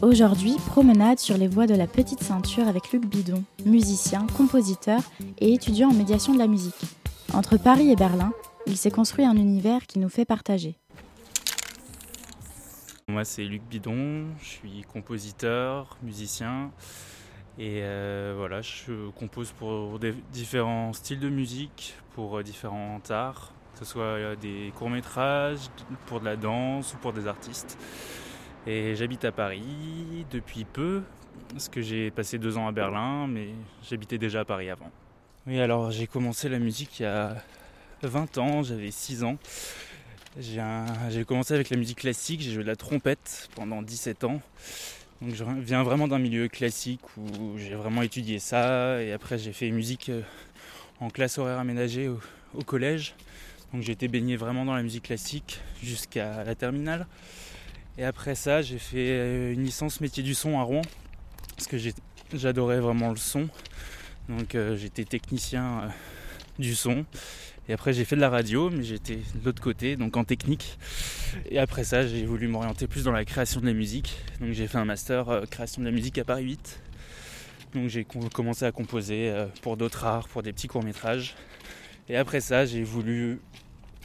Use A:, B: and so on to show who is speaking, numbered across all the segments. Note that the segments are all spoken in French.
A: Aujourd'hui, promenade sur les voies de la Petite Ceinture avec Luc Bidon, musicien, compositeur et étudiant en médiation de la musique. Entre Paris et Berlin, il s'est construit un univers qui nous fait partager.
B: Moi, c'est Luc Bidon, je suis compositeur, musicien. Et euh, voilà, je compose pour différents styles de musique, pour différents arts, que ce soit des courts-métrages, pour de la danse ou pour des artistes. J'habite à Paris depuis peu, parce que j'ai passé deux ans à Berlin, mais j'habitais déjà à Paris avant. Oui, alors j'ai commencé la musique il y a 20 ans, j'avais 6 ans. J'ai commencé avec la musique classique, j'ai joué de la trompette pendant 17 ans. Donc je viens vraiment d'un milieu classique où j'ai vraiment étudié ça. Et après j'ai fait musique euh, en classe horaire aménagée au, au collège. Donc j'ai été baigné vraiment dans la musique classique jusqu'à la terminale. Et après ça, j'ai fait euh, une licence métier du son à Rouen, parce que j'adorais vraiment le son. Donc euh, j'étais technicien euh, du son. Et après j'ai fait de la radio, mais j'étais de l'autre côté, donc en technique. Et après ça, j'ai voulu m'orienter plus dans la création de la musique. Donc j'ai fait un master création de la musique à Paris 8. Donc j'ai commencé à composer pour d'autres arts, pour des petits courts métrages. Et après ça, j'ai voulu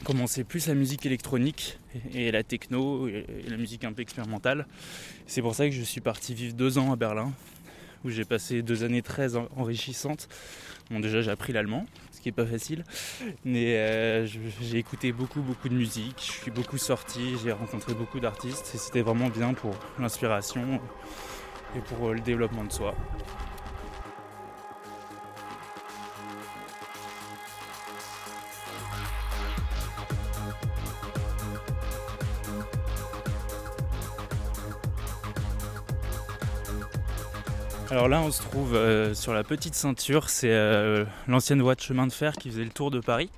B: commencer plus la musique électronique et la techno et la musique un peu expérimentale. C'est pour ça que je suis parti vivre deux ans à Berlin, où j'ai passé deux années très enrichissantes. Bon, déjà j'ai appris l'allemand, ce qui n'est pas facile, mais euh, j'ai écouté beaucoup beaucoup de musique, je suis beaucoup sorti, j'ai rencontré beaucoup d'artistes et c'était vraiment bien pour l'inspiration et pour le développement de soi. Alors là, on se trouve euh, sur la petite ceinture. C'est euh, l'ancienne voie de chemin de fer qui faisait le tour de Paris.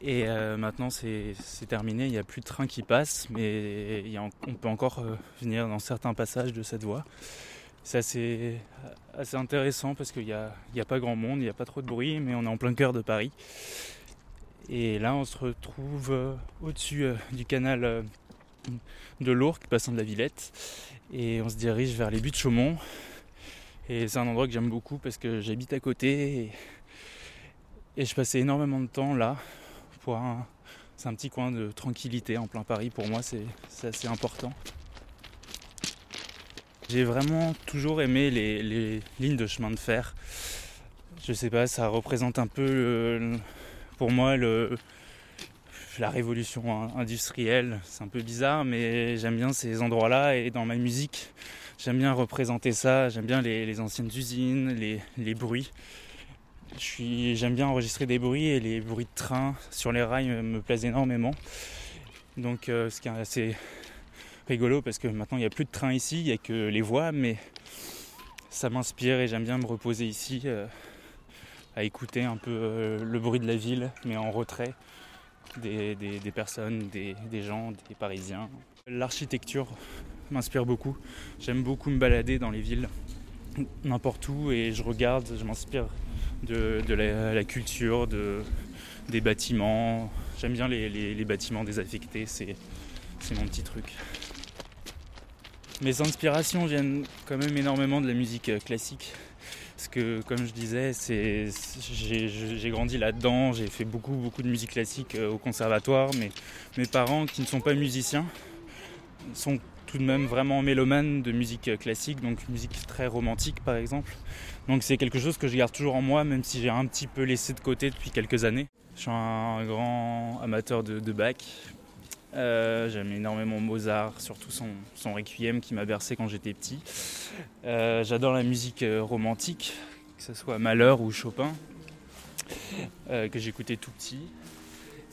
B: Et euh, maintenant, c'est terminé. Il n'y a plus de train qui passe, mais on peut encore venir dans certains passages de cette voie. C'est assez, intéressant parce qu'il n'y a, a, pas grand monde, il n'y a pas trop de bruit, mais on est en plein cœur de Paris. Et là, on se retrouve au-dessus du canal de l'Ourcq, passant de la Villette. Et on se dirige vers les buts de Chaumont, et c'est un endroit que j'aime beaucoup parce que j'habite à côté et, je passais énormément de temps là. C'est un petit coin de tranquillité en plein Paris. Pour moi, c'est, assez important. J'ai vraiment toujours aimé les, lignes de chemin de fer. Je sais pas, ça représente un peu pour moi la révolution industrielle. C'est un peu bizarre, mais j'aime bien ces endroits-là et dans ma musique, J'aime bien représenter ça, j'aime bien les, anciennes usines, les, bruits. J'aime bien enregistrer des bruits et les bruits de train sur les rails me plaisent énormément. Donc euh, ce qui est assez rigolo parce que maintenant il n'y a plus de train ici, il n'y a que les voies, mais ça m'inspire et j'aime bien me reposer ici euh, à écouter un peu euh, le bruit de la ville, mais en retrait des, personnes, des, des gens, des Parisiens. L'architecture m'inspire beaucoup. J'aime beaucoup me balader dans les villes, n'importe où, et je regarde, je m'inspire de, la, culture, de, des bâtiments. J'aime bien les, bâtiments désaffectés, c'est, mon petit truc. Mes inspirations viennent quand même énormément de la musique classique. Parce que, comme je disais, j'ai, grandi là-dedans, j'ai fait beaucoup, beaucoup de musique classique euh, au conservatoire, mais mes parents, qui ne sont pas musiciens, sont tout de même vraiment mélomane de musique classique, donc musique très romantique par exemple. Donc c'est quelque chose que je garde toujours en moi, même si j'ai un petit peu laissé de côté depuis quelques années. Je suis un grand amateur de, Bach. Euh, j'aime énormément Mozart, surtout son, son requiem qui m'a bercé quand j'étais petit. Euh, j'adore la musique euh, romantique, que ce soit Malheur ou Chopin, que j'écoutais tout petit.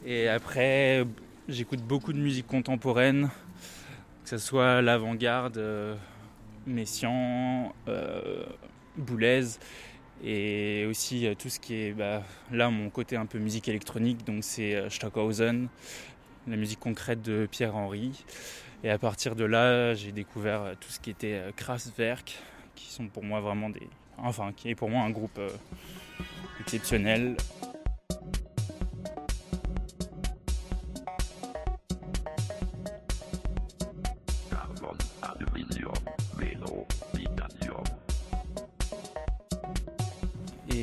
B: Et après, j'écoute beaucoup de musique contemporaine, que ce soit l'avant-garde, Messian, Boulez et aussi tout ce qui est bah, là mon côté un peu musique électronique donc c'est Stockhausen, la musique concrète de Pierre Henry et à partir de là j'ai découvert tout ce qui était Kraftwerk qui sont pour moi vraiment des enfin qui est pour moi un groupe exceptionnel.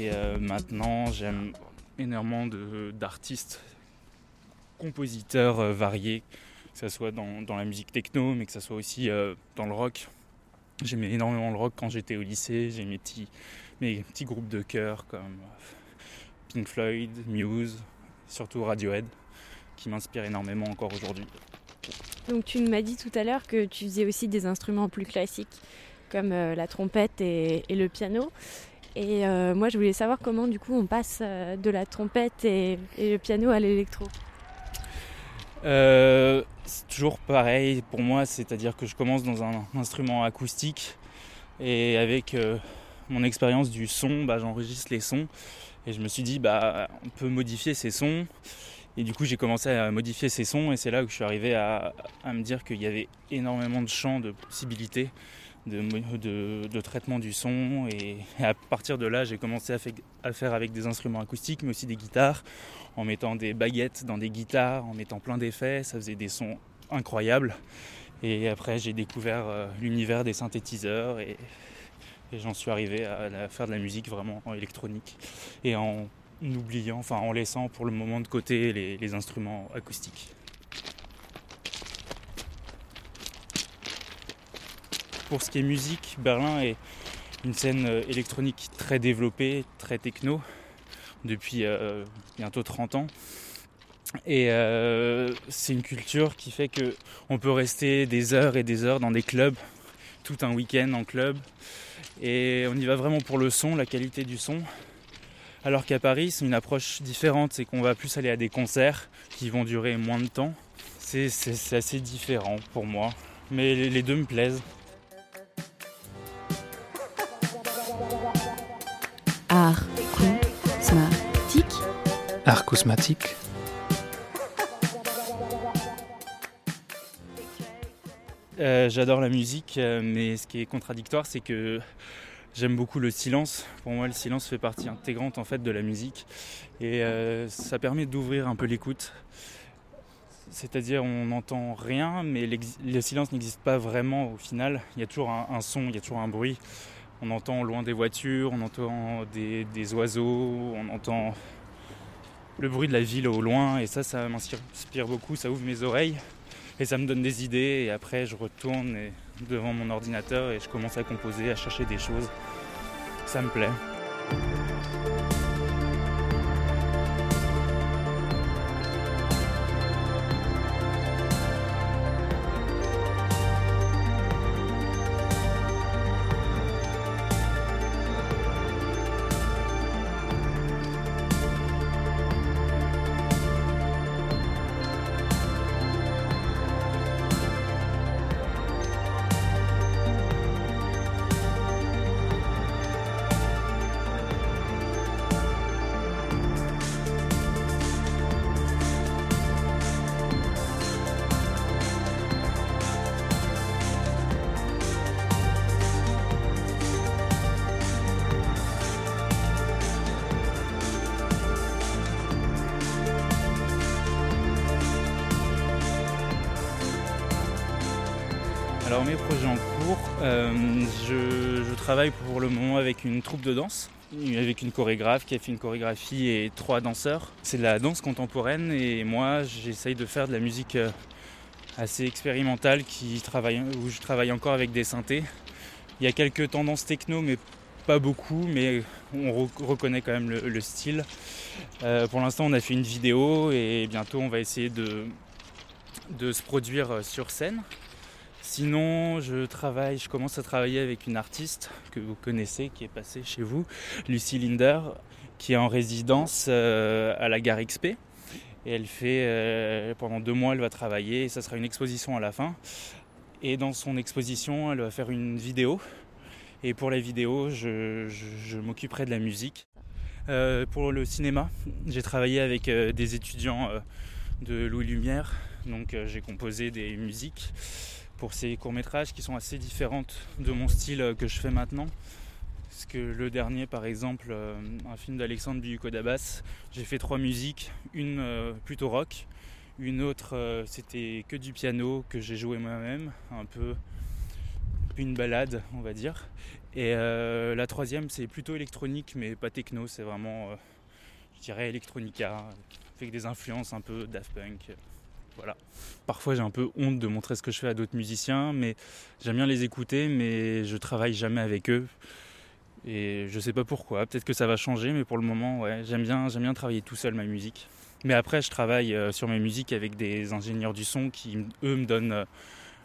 B: Et euh, maintenant, j'aime énormément d'artistes, compositeurs euh, variés, que ce soit dans, la musique techno, mais que ce soit aussi euh, dans le rock. J'aimais énormément le rock quand j'étais au lycée, j'ai mes petits, mes petits groupes de chœur comme Pink Floyd, Muse, surtout Radiohead, qui m'inspire énormément encore aujourd'hui.
C: Donc tu m'as dit tout à l'heure que tu faisais aussi des instruments plus classiques, comme la trompette et, le piano. Et euh, moi, je voulais savoir comment, du coup, on passe euh, de la trompette et, le piano à l'électro.
B: Euh, c'est toujours pareil pour moi, c'est-à-dire que je commence dans un instrument acoustique et avec mon expérience du son, bah, j'enregistre les sons et je me suis dit, bah, on peut modifier ces sons. Et du coup, j'ai commencé à modifier ces sons et c'est là que je suis arrivé à, à me dire qu'il y avait énormément de champs, de possibilités de, traitement du son. Et, à partir de là, j'ai commencé à, faire avec des instruments acoustiques, mais aussi des guitares, en mettant des baguettes dans des guitares, en mettant plein d'effets. Ça faisait des sons incroyables. Et après, j'ai découvert euh, l'univers des synthétiseurs et, j'en suis arrivé à, faire de la musique vraiment en électronique et en oubliant, enfin en laissant pour le moment de côté les instruments acoustiques. Pour ce qui est musique, Berlin est une scène euh, électronique très développée, très techno, depuis euh, bientôt 30 ans. Et euh, c'est une culture qui fait que on peut rester des heures et des heures dans des clubs, tout un week-end en club. Et on y va vraiment pour le son, la qualité du son. Alors qu'à Paris, c'est une approche différente, c'est qu'on va plus aller à des concerts qui vont durer moins de temps. C'est assez différent pour moi, mais les deux me plaisent.
C: Art cosmatique.
B: Euh, j'adore la musique, euh, mais ce qui est contradictoire, c'est que j'aime beaucoup le silence. Pour moi, le silence fait partie intégrante en fait de la musique, et euh, ça permet d'ouvrir un peu l'écoute. C'est-à-dire, on n'entend rien, mais le silence n'existe pas vraiment au final. Il y a toujours un son, il y a toujours un bruit. On entend loin des voitures, on entend des, oiseaux, on entend le bruit de la ville au loin et ça, ça m'inspire beaucoup, ça ouvre mes oreilles et ça me donne des idées et après je retourne devant mon ordinateur et je commence à composer, à chercher des choses. Ça me plaît. Alors mes projets en cours, euh, je, travaille pour le moment avec une troupe de danse, avec une chorégraphe qui a fait une chorégraphie et trois danseurs. C'est de la danse contemporaine et moi j'essaye de faire de la musique euh, assez expérimentale qui travaille, où je travaille encore avec des synthés. Il y a quelques tendances techno mais pas beaucoup, mais on reconnaît quand même le, style. Euh, pour l'instant on a fait une vidéo et bientôt on va essayer de, de se produire sur scène. Sinon, je travaille, je commence à travailler avec une artiste que vous connaissez, qui est passée chez vous, Lucie Linder, qui est en résidence euh, à la gare XP. Et elle fait, euh, pendant deux mois, elle va travailler, et ça sera une exposition à la fin. Et dans son exposition, elle va faire une vidéo. Et pour la vidéo, je, m'occuperai de la musique. Euh, pour le cinéma, j'ai travaillé avec des étudiants de Louis Lumière, donc j'ai composé des musiques pour ces courts-métrages qui sont assez différentes de mon style que je fais maintenant. Parce que le dernier, par exemple, un film d'Alexandre Biuko Dabas, j'ai fait trois musiques, une plutôt rock, une autre c'était que du piano que j'ai joué moi-même, un peu une balade, on va dire. Et euh, la troisième, c'est plutôt électronique, mais pas techno, c'est vraiment, euh, je dirais, electronica, avec des influences un peu Daft Punk. Voilà. Parfois, j'ai un peu honte de montrer ce que je fais à d'autres musiciens, mais j'aime bien les écouter, mais je travaille jamais avec eux. Et je sais pas pourquoi, peut-être que ça va changer, mais pour le moment, j'aime bien, travailler tout seul ma musique. Mais après, je travaille euh, sur mes musiques avec des ingénieurs du son qui, eux, me donnent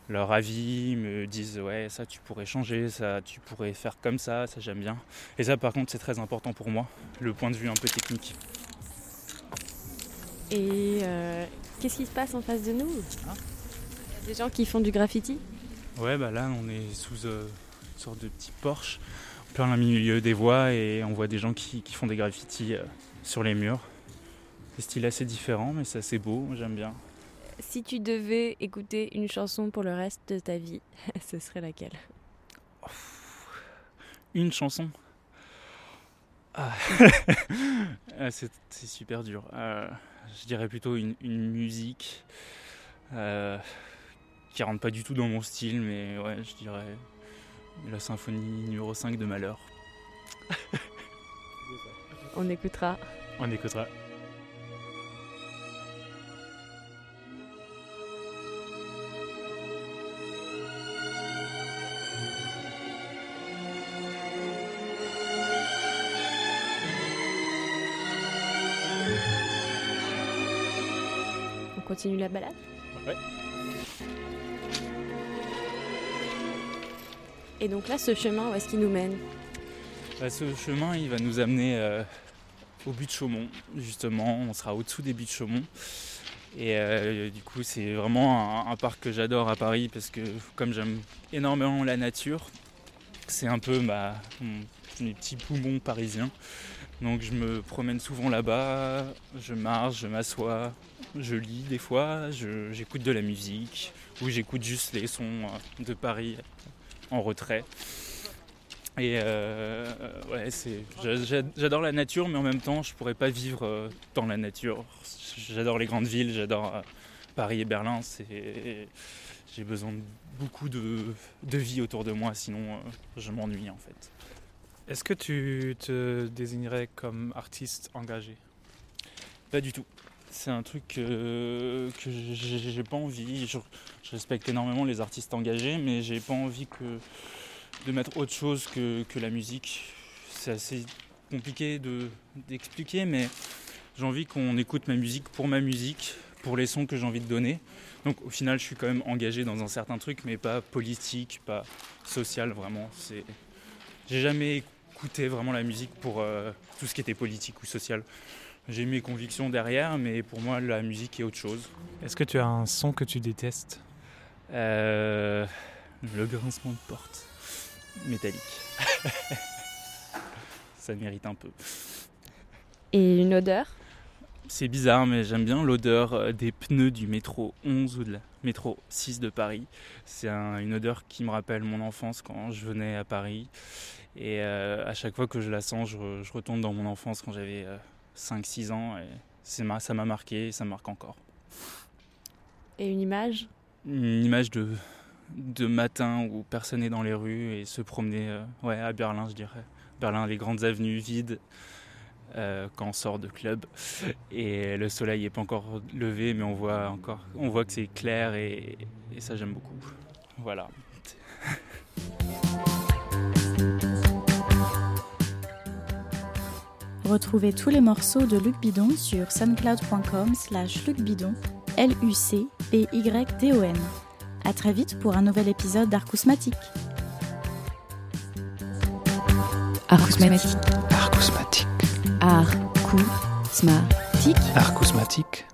B: leur avis, me disent ouais ça tu pourrais changer, ça tu pourrais faire comme ça, ça j'aime bien. Et ça par contre c'est très important pour moi, le point de vue un peu technique.
C: Et euh, qu'est-ce qui se passe en face de nous? Hein? Il y a Des gens qui font du graffiti?
B: Ouais bah là on est sous euh, une sorte de petit Porsche, plein milieu des voies et on voit des gens qui, font des graffitis euh, sur les murs. Des styles assez différents mais c'est assez beau, j'aime bien.
C: Si tu devais écouter une chanson pour le reste de ta vie, ce serait laquelle?
B: Une chanson? Ah. ah c'est, super dur. Euh, je dirais plutôt une, musique euh, qui rentre pas du tout dans mon style, mais ouais, je dirais la symphonie numéro 5 de Malheur.
C: On écoutera.
B: On écoutera.
C: Continue la balade Ouais. Et donc là, ce chemin, où est-ce qu'il nous mène
B: bah, Ce chemin, il va nous amener euh, au but de Chaumont, justement. On sera au-dessous des buts de Chaumont. Et euh, du coup, c'est vraiment un, parc que j'adore à Paris parce que, comme j'aime énormément la nature, c'est un peu ma, mes petits poumons parisiens. Donc je me promène souvent là-bas, je marche, je m'assois, je lis des fois, j'écoute de la musique, ou j'écoute juste les sons euh, de Paris en retrait. Et euh, ouais, c'est, j'adore la nature, mais en même temps, je pourrais pas vivre euh, dans la nature. J'adore les grandes villes, j'adore Paris et Berlin. j'ai besoin de beaucoup de, de, vie autour de moi, sinon je m'ennuie en fait.
D: Est-ce que tu te désignerais comme artiste engagé?
B: Pas du tout. C'est un truc que, que j'ai pas envie. Je, respecte énormément les artistes engagés, mais j'ai pas envie que, de mettre autre chose que, la musique. C'est assez compliqué d'expliquer, mais j'ai envie qu'on écoute ma musique pour ma musique, pour les sons que j'ai envie de donner. Donc au final, je suis quand même engagé dans un certain truc, mais pas politique, pas social vraiment. J'ai jamais écouter vraiment la musique pour euh, tout ce qui était politique ou social. J'ai mes convictions derrière, mais pour moi, la musique est autre chose.
D: Est-ce que tu as un son que tu détestes
B: euh, Le grincement de porte métallique. Ça mérite un peu.
C: Et une odeur?
B: C'est bizarre, mais j'aime bien l'odeur euh, des pneus du métro 11 ou de la métro 6 de Paris. C'est une odeur qui me rappelle mon enfance quand je venais à Paris. Et euh, à chaque fois que je la sens, je, retourne dans mon enfance quand j'avais 5-6 euh, ans. Et ça m'a marqué et ça marque encore.
C: Et une image?
B: Une image de, de matin où personne n'est dans les rues et se promener euh, ouais, à Berlin, je dirais. Berlin, les grandes avenues vides. Quand on sort de club et le soleil n'est pas encore levé mais on voit encore on voit que c'est clair et, et ça j'aime beaucoup voilà
A: Retrouvez tous les morceaux de Luc Bidon sur soundcloud.com slash lucbidon, L-U-C-B-Y-D-O-N. A très vite pour un nouvel épisode d'Arcousmatique.
D: Arcousmatique. Arcousmatique.
A: Arcousmatique.
D: Arcousmatique.